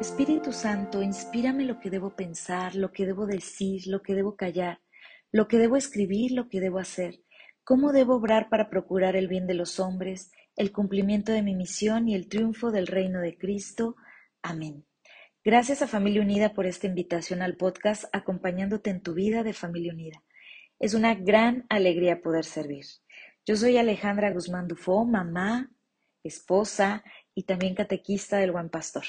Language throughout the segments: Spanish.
Espíritu Santo, inspírame lo que debo pensar, lo que debo decir, lo que debo callar, lo que debo escribir, lo que debo hacer, cómo debo obrar para procurar el bien de los hombres, el cumplimiento de mi misión y el triunfo del reino de Cristo. Amén. Gracias a Familia Unida por esta invitación al podcast acompañándote en tu vida de Familia Unida. Es una gran alegría poder servir. Yo soy Alejandra Guzmán Dufo, mamá, esposa y también catequista del Buen Pastor.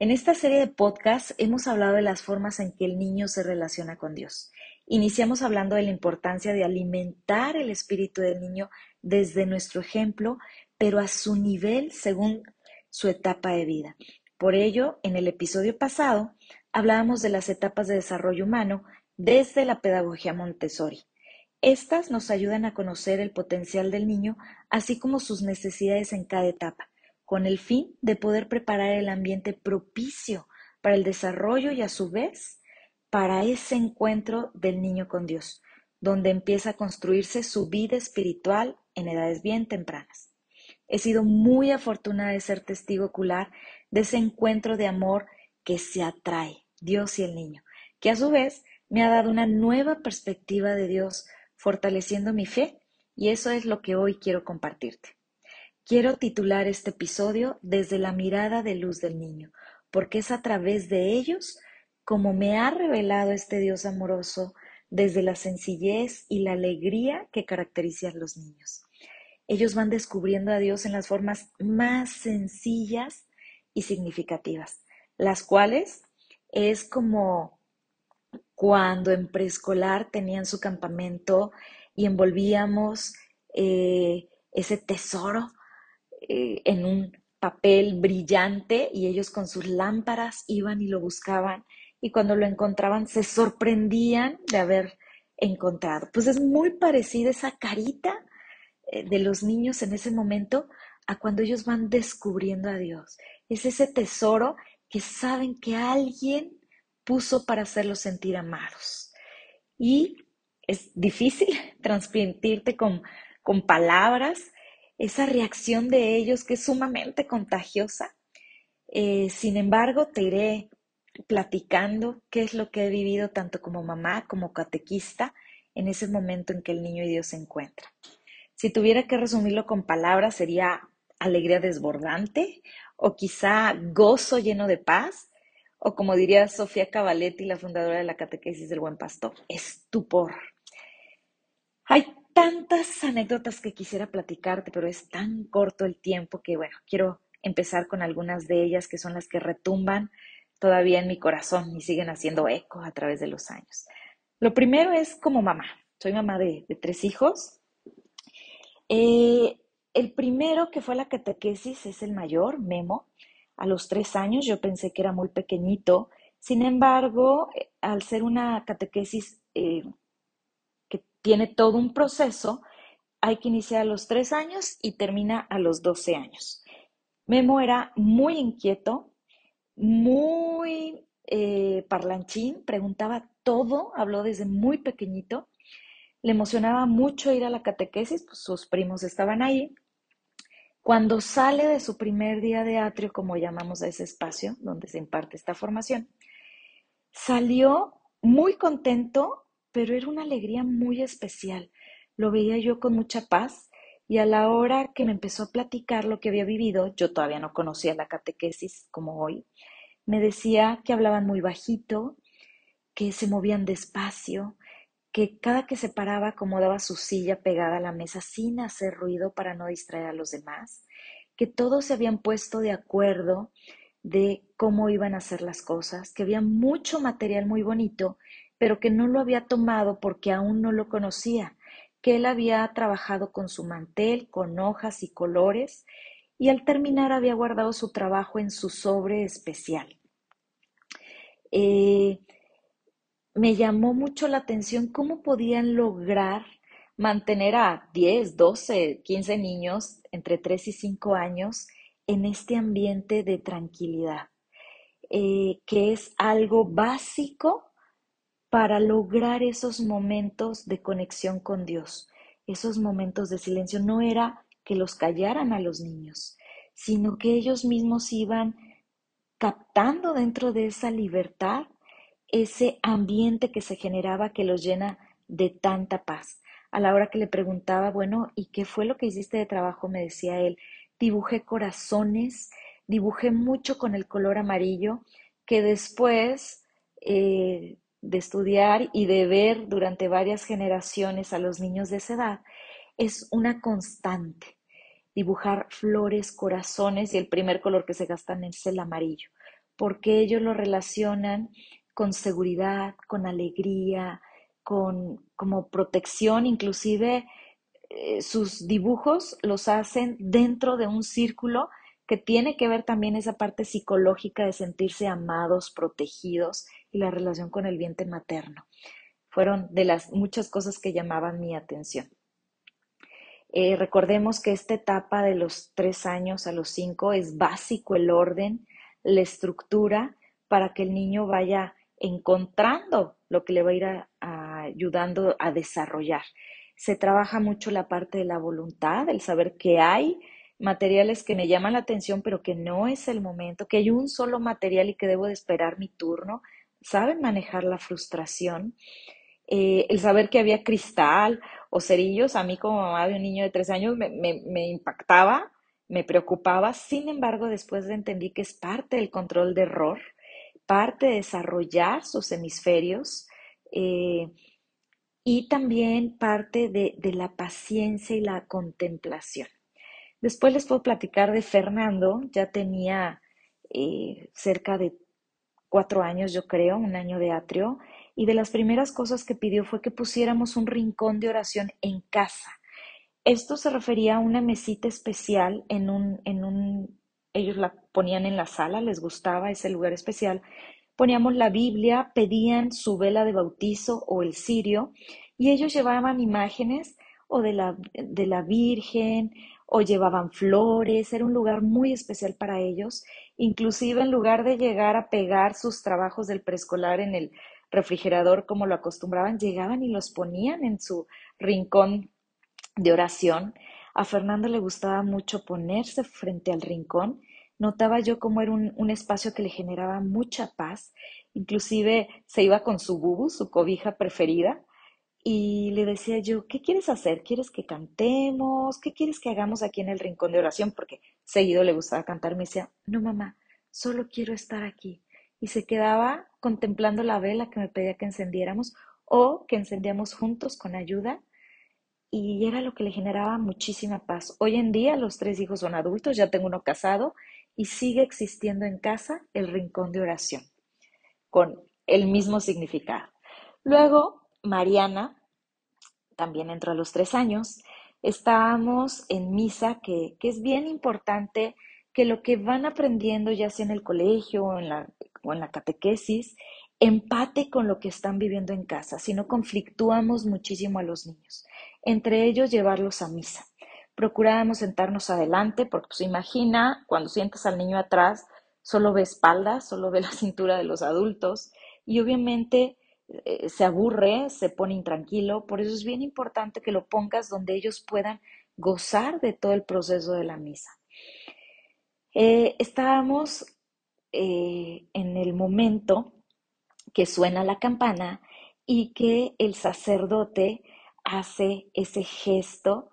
En esta serie de podcasts hemos hablado de las formas en que el niño se relaciona con Dios. Iniciamos hablando de la importancia de alimentar el espíritu del niño desde nuestro ejemplo, pero a su nivel según su etapa de vida. Por ello, en el episodio pasado hablábamos de las etapas de desarrollo humano desde la pedagogía Montessori. Estas nos ayudan a conocer el potencial del niño, así como sus necesidades en cada etapa, con el fin de poder preparar el ambiente propicio para el desarrollo y a su vez para ese encuentro del niño con Dios, donde empieza a construirse su vida espiritual en edades bien tempranas. He sido muy afortunada de ser testigo ocular de ese encuentro de amor que se atrae, Dios y el niño, que a su vez me ha dado una nueva perspectiva de Dios, fortaleciendo mi fe, y eso es lo que hoy quiero compartirte. Quiero titular este episodio desde la mirada de luz del niño, porque es a través de ellos como me ha revelado este Dios amoroso desde la sencillez y la alegría que caracteriza a los niños. Ellos van descubriendo a Dios en las formas más sencillas y significativas, las cuales es como cuando en preescolar tenían su campamento y envolvíamos eh, ese tesoro eh, en un papel brillante y ellos con sus lámparas iban y lo buscaban y cuando lo encontraban se sorprendían de haber encontrado. Pues es muy parecida esa carita eh, de los niños en ese momento a cuando ellos van descubriendo a Dios. Es ese tesoro que saben que alguien puso para hacerlos sentir amados. Y es difícil transmitirte con, con palabras esa reacción de ellos que es sumamente contagiosa. Eh, sin embargo, te iré platicando qué es lo que he vivido tanto como mamá como catequista en ese momento en que el niño y Dios se encuentran. Si tuviera que resumirlo con palabras, sería alegría desbordante o quizá gozo lleno de paz, o como diría Sofía Cavaletti, la fundadora de la Catequesis del Buen Pastor, estupor. Hay tantas anécdotas que quisiera platicarte, pero es tan corto el tiempo que, bueno, quiero empezar con algunas de ellas que son las que retumban todavía en mi corazón y siguen haciendo eco a través de los años. Lo primero es como mamá. Soy mamá de, tres hijos. Eh, el primero que fue la catequesis es el mayor, Memo. A los tres años yo pensé que era muy pequeñito. Sin embargo, eh, al ser una catequesis eh, tiene todo un proceso, hay que iniciar a los tres años y termina a los doce años. Memo era muy inquieto, muy eh, parlanchín, preguntaba todo, habló desde muy pequeñito. Le emocionaba mucho ir a la catequesis, pues sus primos estaban ahí. Cuando sale de su primer día de atrio, como llamamos a ese espacio donde se imparte esta formación, salió muy contento, pero era una alegría muy especial. Lo veía yo con mucha paz y a la hora que me empezó a platicar lo que había vivido, yo todavía no conocía la catequesis como hoy, me decía que hablaban muy bajito, que se movían despacio, que cada que se paraba acomodaba su silla pegada a la mesa sin hacer ruido para no distraer a los demás, que todos se habían puesto de acuerdo de cómo iban a hacer las cosas, que había mucho material muy bonito, pero que no lo había tomado porque aún no lo conocía, que él había trabajado con su mantel, con hojas y colores, y al terminar había guardado su trabajo en su sobre especial. Eh, me llamó mucho la atención cómo podían lograr mantener a 10, 12, 15 niños entre 3 y 5 años en este ambiente de tranquilidad, eh, que es algo básico para lograr esos momentos de conexión con Dios, esos momentos de silencio. No era que los callaran a los niños, sino que ellos mismos iban captando dentro de esa libertad ese ambiente que se generaba que los llena de tanta paz. A la hora que le preguntaba, bueno, ¿y qué fue lo que hiciste de trabajo? Me decía él, dibujé corazones, dibujé mucho con el color amarillo, que después eh, de estudiar y de ver durante varias generaciones a los niños de esa edad, es una constante. Dibujar flores, corazones y el primer color que se gastan es el amarillo, porque ellos lo relacionan con seguridad, con alegría, con como protección, inclusive eh, sus dibujos los hacen dentro de un círculo que tiene que ver también esa parte psicológica de sentirse amados, protegidos y la relación con el vientre materno. Fueron de las muchas cosas que llamaban mi atención. Eh, recordemos que esta etapa de los tres años a los cinco es básico el orden, la estructura para que el niño vaya encontrando lo que le va a ir ayudando a desarrollar. Se trabaja mucho la parte de la voluntad, el saber que hay materiales que me llaman la atención, pero que no es el momento, que hay un solo material y que debo de esperar mi turno. Saben manejar la frustración. Eh, el saber que había cristal o cerillos, a mí como mamá de un niño de tres años me, impactaba, me preocupaba, sin embargo después entendí que es parte del control de error, parte de desarrollar sus hemisferios eh, y también parte de, la paciencia y la contemplación. Después les puedo platicar de Fernando, ya tenía eh, cerca de cuatro años, yo creo, un año de atrio, y de las primeras cosas que pidió fue que pusiéramos un rincón de oración en casa. Esto se refería a una mesita especial en un, en un, ellos la ponían en la sala, les gustaba ese lugar especial. Poníamos la Biblia, pedían su vela de bautizo o el cirio, y ellos llevaban imágenes o de la, de la Virgen o llevaban flores, era un lugar muy especial para ellos, inclusive en lugar de llegar a pegar sus trabajos del preescolar en el refrigerador como lo acostumbraban, llegaban y los ponían en su rincón de oración. A Fernando le gustaba mucho ponerse frente al rincón. Notaba yo cómo era un, espacio que le generaba mucha paz. Inclusive se iba con su bubu, su cobija preferida, y le decía yo, ¿qué quieres hacer? ¿Quieres que cantemos? ¿Qué quieres que hagamos aquí en el rincón de oración? Porque seguido le gustaba cantar. Me decía, no mamá, solo quiero estar aquí y se quedaba contemplando la vela que me pedía que encendiéramos o que encendíamos juntos con ayuda y era lo que le generaba muchísima paz. Hoy en día los tres hijos son adultos, ya tengo uno casado y sigue existiendo en casa el rincón de oración con el mismo significado. Luego, Mariana también entró a los tres años. Estábamos en misa, que, que es bien importante que lo que van aprendiendo, ya sea en el colegio o en la o en la catequesis empate con lo que están viviendo en casa, si no conflictuamos muchísimo a los niños. Entre ellos, llevarlos a misa. Procurábamos sentarnos adelante, porque pues imagina, cuando sientas al niño atrás, solo ve espalda, solo ve la cintura de los adultos y obviamente eh, se aburre, se pone intranquilo, por eso es bien importante que lo pongas donde ellos puedan gozar de todo el proceso de la misa. Eh, estábamos eh, en el momento que suena la campana y que el sacerdote hace ese gesto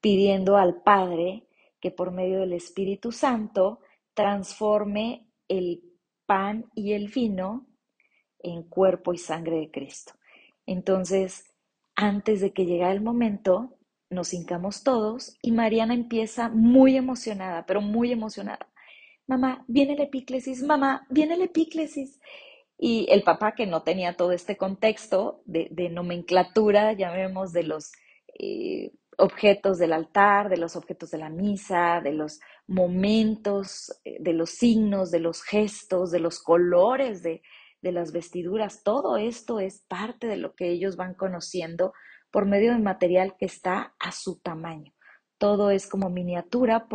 pidiendo al Padre que por medio del Espíritu Santo transforme el pan y el vino en cuerpo y sangre de Cristo. Entonces, antes de que llegue el momento, nos hincamos todos y Mariana empieza muy emocionada, pero muy emocionada mamá, viene el epíclesis, mamá, viene el epíclesis. Y el papá, que no tenía todo este contexto de, nomenclatura, llamemos de los eh, objetos del altar, de los objetos de la misa, de los momentos, eh, de los signos, de los gestos, de los colores de, de las vestiduras. Todo esto es parte de lo que ellos van conociendo por medio del material que está a su tamaño. Todo es como miniatura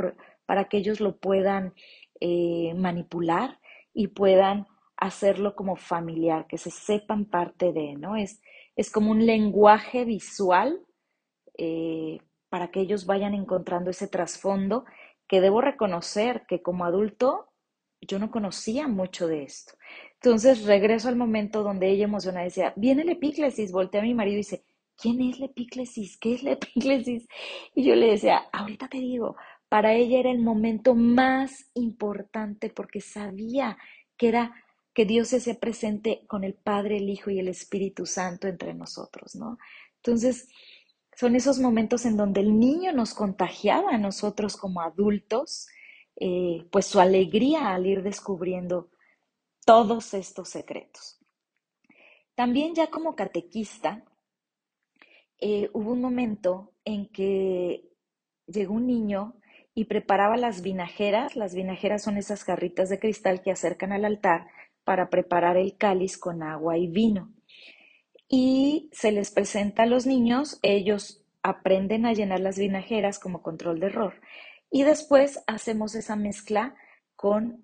para que ellos lo puedan eh, manipular y puedan hacerlo como familiar, que se sepan parte de, ¿no? Es, es como un lenguaje visual eh, para que ellos vayan encontrando ese trasfondo que debo reconocer que como adulto yo no conocía mucho de esto. Entonces regreso al momento donde ella emocionada decía, viene la epíclesis, volteé a mi marido y dice, ¿quién es la epíclesis? ¿Qué es la epíclesis? Y yo le decía, ahorita te digo, para ella era el momento más importante porque sabía que era que Dios se hacía presente con el Padre, el Hijo y el Espíritu Santo entre nosotros, ¿no? Entonces, son esos momentos en donde el niño nos contagiaba a nosotros como adultos, eh, pues su alegría al ir descubriendo todos estos secretos. También ya como catequista, eh, hubo un momento en que llegó un niño y preparaba las vinajeras. Las vinajeras son esas jarritas de cristal que acercan al altar para preparar el cáliz con agua y vino. Y se les presenta a los niños, ellos aprenden a llenar las vinajeras como control de error. Y después hacemos esa mezcla con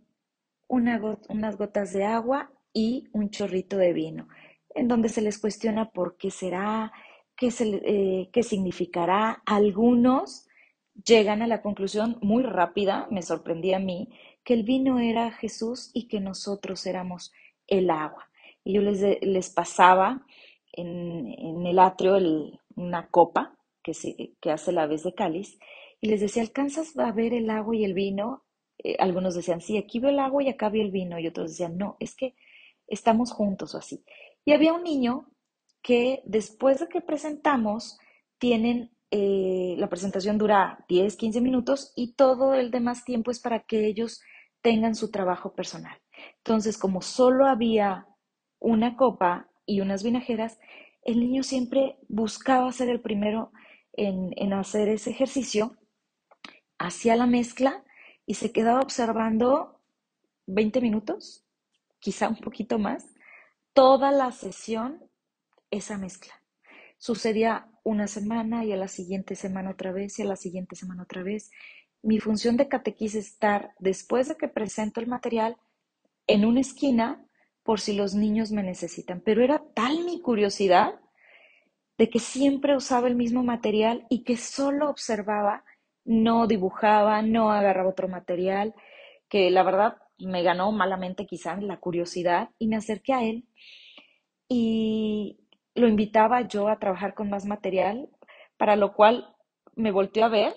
unas gotas de agua y un chorrito de vino, en donde se les cuestiona por qué será, qué, eh, qué significará. Algunos llegan a la conclusión muy rápida, me sorprendí a mí, que el vino era Jesús y que nosotros éramos el agua. Y yo les, les pasaba en, el atrio una copa que, se, que hace la vez de cáliz y les decía, ¿alcanzas a ver el agua y el vino? Eh, algunos decían, sí, aquí veo el agua y acá veo el vino. Y otros decían, no, es que estamos juntos o así. Y había un niño que después de que presentamos, tienen eh, la presentación dura 10, 15 minutos y todo el demás tiempo es para que ellos tengan su trabajo personal. Entonces, como solo había una copa y unas vinajeras, el niño siempre buscaba ser el primero en, en hacer ese ejercicio, hacía la mezcla y se quedaba observando 20 minutos, quizá un poquito más, toda la sesión, esa mezcla. Sucedía una semana y a la siguiente semana otra vez y a la siguiente semana otra vez. Mi función de catequis es estar, después de que presento el material, en una esquina por si los niños me necesitan. Pero era tal mi curiosidad de que siempre usaba el mismo material y que solo observaba, no dibujaba, no agarraba otro material, que la verdad me ganó malamente quizá la curiosidad y me acerqué a él y lo invitaba yo a trabajar con más material, para lo cual me volteó a ver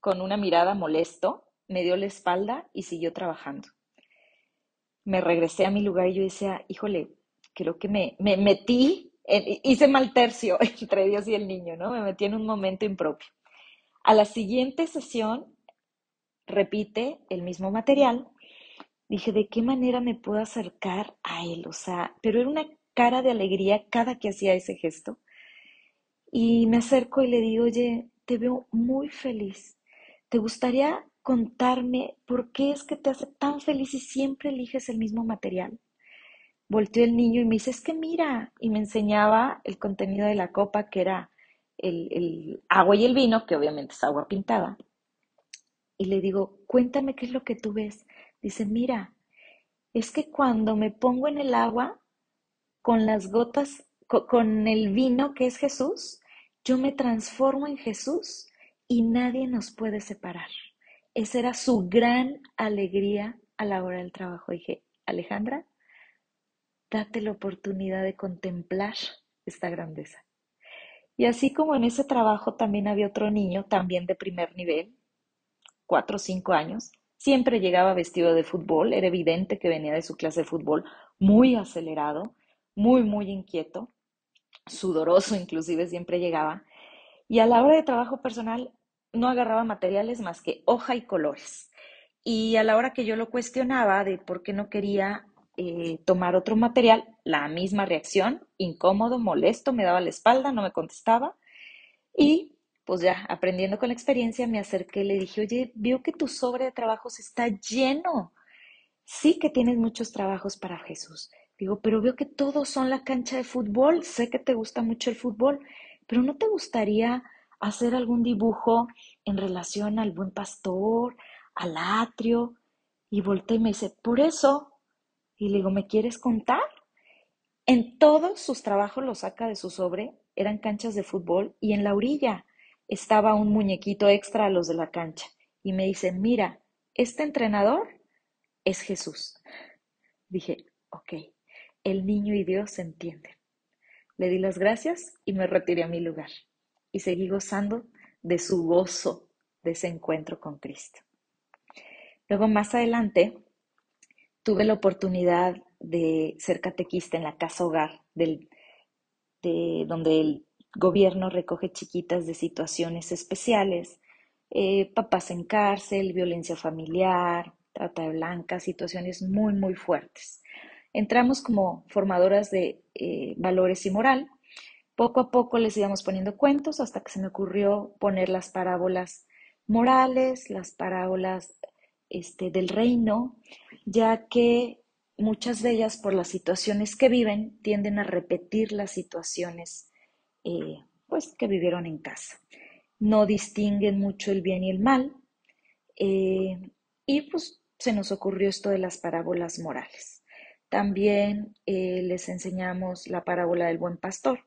con una mirada molesto, me dio la espalda y siguió trabajando. Me regresé a mi lugar y yo decía, híjole, creo que me, me metí, hice mal tercio entre Dios y el niño, ¿no? Me metí en un momento impropio. A la siguiente sesión repite el mismo material. Dije, ¿de qué manera me puedo acercar a él? O sea, pero era una cara de alegría cada que hacía ese gesto. Y me acerco y le digo, oye, te veo muy feliz. ¿Te gustaría contarme por qué es que te hace tan feliz y siempre eliges el mismo material? Volteó el niño y me dice, es que mira, y me enseñaba el contenido de la copa, que era el, el agua y el vino, que obviamente es agua pintada. Y le digo, cuéntame qué es lo que tú ves. Dice, mira, es que cuando me pongo en el agua, con las gotas, con el vino que es Jesús, yo me transformo en Jesús y nadie nos puede separar. Esa era su gran alegría a la hora del trabajo. Dije, Alejandra, date la oportunidad de contemplar esta grandeza. Y así como en ese trabajo también había otro niño, también de primer nivel, cuatro o cinco años, siempre llegaba vestido de fútbol, era evidente que venía de su clase de fútbol muy acelerado, muy, muy inquieto, sudoroso inclusive siempre llegaba, y a la hora de trabajo personal no agarraba materiales más que hoja y colores. Y a la hora que yo lo cuestionaba de por qué no quería eh, tomar otro material, la misma reacción, incómodo, molesto, me daba la espalda, no me contestaba. Y pues ya aprendiendo con la experiencia, me acerqué y le dije, oye, veo que tu sobre de trabajos está lleno. Sí que tienes muchos trabajos para Jesús. Digo, pero veo que todos son la cancha de fútbol. Sé que te gusta mucho el fútbol, pero ¿no te gustaría hacer algún dibujo en relación al buen pastor, al atrio? Y volteé y me dice, por eso. Y le digo, ¿me quieres contar? En todos sus trabajos lo saca de su sobre, eran canchas de fútbol y en la orilla estaba un muñequito extra a los de la cancha. Y me dice, mira, este entrenador es Jesús. Dije, ok, el niño y Dios se entienden. Le di las gracias y me retiré a mi lugar. Y seguí gozando de su gozo de ese encuentro con Cristo. Luego, más adelante, tuve la oportunidad de ser catequista en la casa hogar del, de, donde el gobierno recoge chiquitas de situaciones especiales, eh, papás en cárcel, violencia familiar, trata de blancas, situaciones muy, muy fuertes. Entramos como formadoras de eh, valores y moral. Poco a poco les íbamos poniendo cuentos hasta que se me ocurrió poner las parábolas morales, las parábolas este, del reino, ya que muchas de ellas, por las situaciones que viven, tienden a repetir las situaciones eh, pues, que vivieron en casa. No distinguen mucho el bien y el mal. Eh, y pues se nos ocurrió esto de las parábolas morales. También eh, les enseñamos la parábola del buen pastor,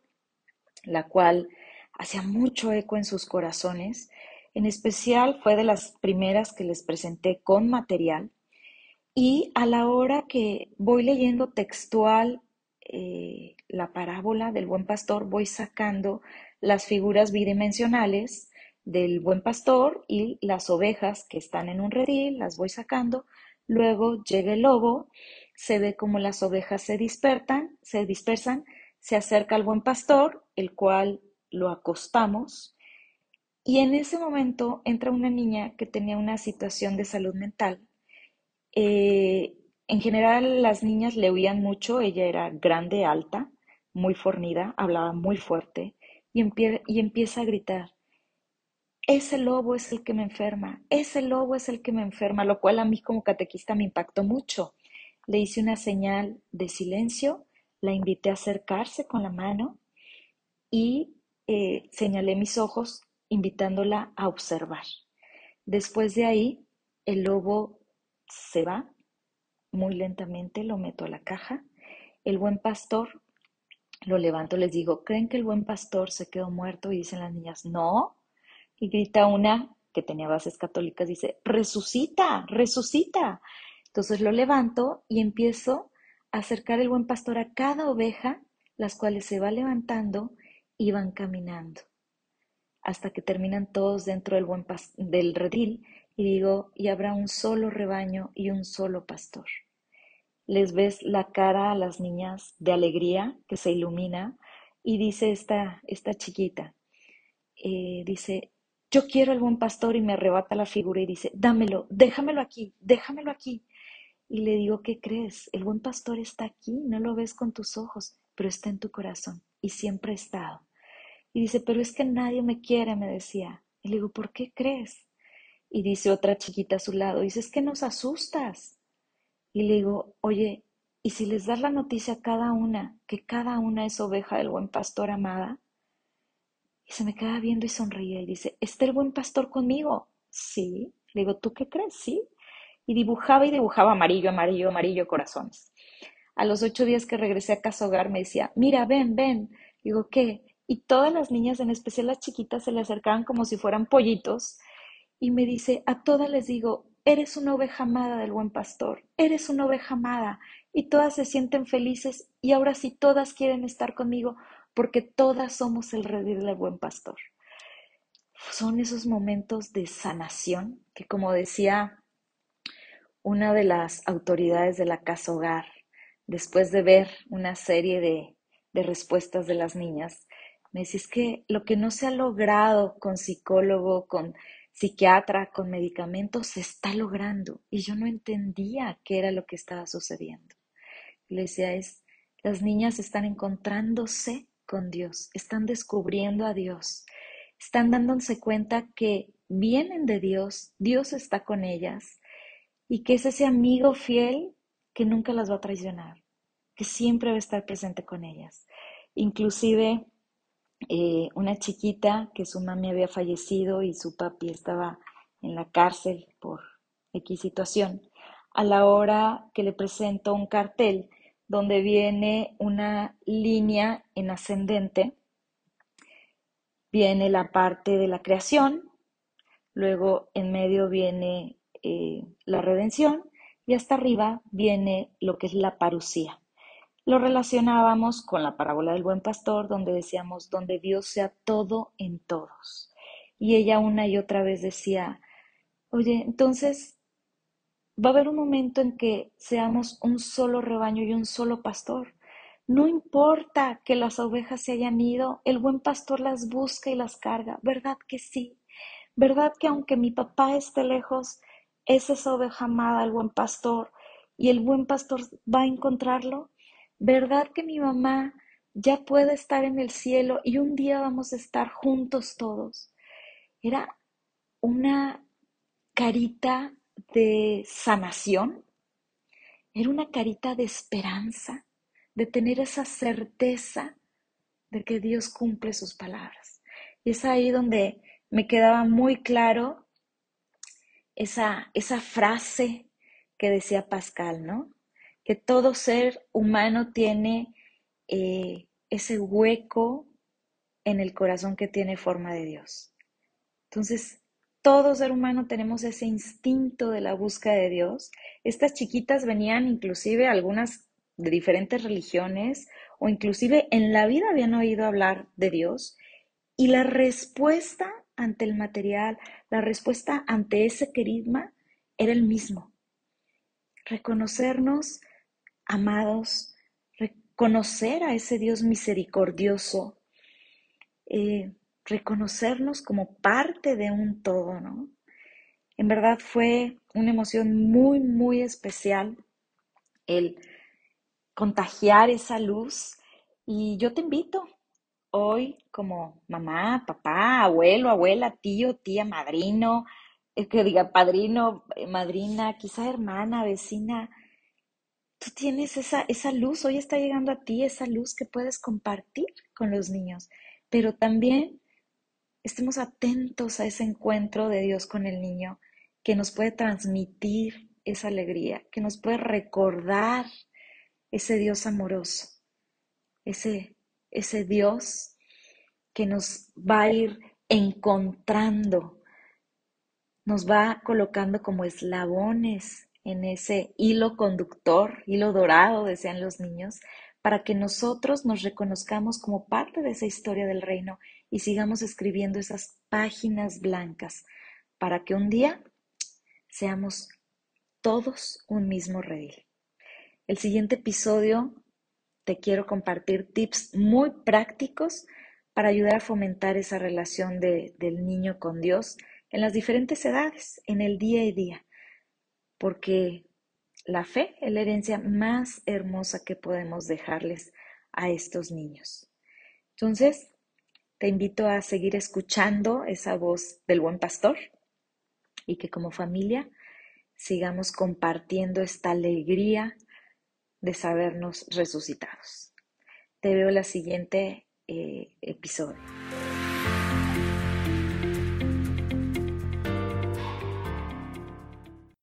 la cual hacía mucho eco en sus corazones. En especial fue de las primeras que les presenté con material. Y a la hora que voy leyendo textual eh, la parábola del buen pastor, voy sacando las figuras bidimensionales del buen pastor y las ovejas que están en un redil, las voy sacando. Luego llega el lobo, se ve como las ovejas se dispersan, se dispersan, se acerca al buen pastor, el cual lo acostamos. Y en ese momento entra una niña que tenía una situación de salud mental. Eh, en general las niñas le oían mucho, ella era grande, alta, muy fornida, hablaba muy fuerte y, y empieza a gritar, ese lobo es el que me enferma, ese lobo es el que me enferma, lo cual a mí como catequista me impactó mucho. Le hice una señal de silencio, la invité a acercarse con la mano y eh, señalé mis ojos invitándola a observar. Después de ahí, el lobo se va muy lentamente, lo meto a la caja. El buen pastor lo levanto, les digo, ¿creen que el buen pastor se quedó muerto? Y dicen las niñas, no, y grita una que tenía bases católicas, dice, resucita, resucita. Entonces lo levanto y empiezo a acercar el buen pastor a cada oveja, las cuales se va levantando y van caminando, hasta que terminan todos dentro del, buen del redil y digo, y habrá un solo rebaño y un solo pastor. Les ves la cara a las niñas de alegría que se ilumina y dice esta, esta chiquita, eh, dice, yo quiero el buen pastor y me arrebata la figura y dice, dámelo, déjamelo aquí, déjamelo aquí. Y le digo, ¿qué crees? El buen pastor está aquí, no lo ves con tus ojos, pero está en tu corazón y siempre ha estado. Y dice, pero es que nadie me quiere, me decía. Y le digo, ¿por qué crees? Y dice otra chiquita a su lado, dice, es que nos asustas. Y le digo, oye, ¿y si les das la noticia a cada una, que cada una es oveja del buen pastor amada? Y se me queda viendo y sonríe y dice, ¿está el buen pastor conmigo? Sí. Le digo, ¿tú qué crees? Sí. Y dibujaba y dibujaba amarillo, amarillo, amarillo, corazones. A los ocho días que regresé a casa hogar me decía, mira, ven, ven. Digo, ¿qué? Y todas las niñas, en especial las chiquitas, se le acercaban como si fueran pollitos. Y me dice, a todas les digo, eres una oveja amada del buen pastor, eres una oveja amada. Y todas se sienten felices y ahora sí todas quieren estar conmigo porque todas somos el redil del buen pastor. Son esos momentos de sanación que, como decía una de las autoridades de la casa hogar, después de ver una serie de, de respuestas de las niñas, me decía, es que lo que no se ha logrado con psicólogo, con psiquiatra, con medicamentos, se está logrando. Y yo no entendía qué era lo que estaba sucediendo. Le decía, es, las niñas están encontrándose con Dios, están descubriendo a Dios. están dándose cuenta que vienen de Dios, Dios está con ellas y que es ese amigo fiel que nunca las va a traicionar, que siempre va a estar presente con ellas. Inclusive eh, una chiquita que su mami había fallecido y su papi estaba en la cárcel por X situación, a la hora que le presento un cartel donde viene una línea en ascendente, viene la parte de la creación, luego en medio viene eh, la redención y hasta arriba viene lo que es la parucía. Lo relacionábamos con la parábola del buen pastor, donde decíamos, donde Dios sea todo en todos. Y ella una y otra vez decía, oye, entonces va a haber un momento en que seamos un solo rebaño y un solo pastor. No importa que las ovejas se hayan ido, el buen pastor las busca y las carga, ¿verdad que sí? ¿Verdad que aunque mi papá esté lejos, es esa oveja amada, el buen pastor, y el buen pastor va a encontrarlo? ¿Verdad que mi mamá ya puede estar en el cielo y un día vamos a estar juntos todos? Era una carita de sanación, era una carita de esperanza, de tener esa certeza de que Dios cumple sus palabras. Y es ahí donde me quedaba muy claro esa, esa frase que decía Pascal, ¿no? Que todo ser humano tiene eh, ese hueco en el corazón que tiene forma de Dios. Entonces, todo ser humano tenemos ese instinto de la búsqueda de Dios. Estas chiquitas venían inclusive algunas de diferentes religiones o inclusive en la vida habían oído hablar de Dios y la respuesta ante el material, la respuesta ante ese queridma era el mismo. Reconocernos amados, reconocer a ese Dios misericordioso, eh, reconocernos como parte de un todo, ¿no? En verdad fue una emoción muy, muy especial el contagiar esa luz y yo te invito hoy como mamá, papá, abuelo, abuela, tío, tía, madrino, eh, que diga padrino, eh, madrina, quizá hermana, vecina, tú tienes esa, esa luz, hoy está llegando a ti esa luz que puedes compartir con los niños, pero también estemos atentos a ese encuentro de Dios con el niño que nos puede transmitir esa alegría, que nos puede recordar ese Dios amoroso, ese, ese Dios que nos va a ir encontrando, nos va colocando como eslabones en ese hilo conductor, hilo dorado, decían los niños, para que nosotros nos reconozcamos como parte de esa historia del reino y sigamos escribiendo esas páginas blancas, para que un día seamos todos un mismo redil. El siguiente episodio te quiero compartir tips muy prácticos para ayudar a fomentar esa relación del niño con Dios en las diferentes edades, en el día a día porque la fe es la herencia más hermosa que podemos dejarles a estos niños. Entonces, te invito a seguir escuchando esa voz del buen pastor y que como familia sigamos compartiendo esta alegría de sabernos resucitados. Te veo el siguiente eh, episodio.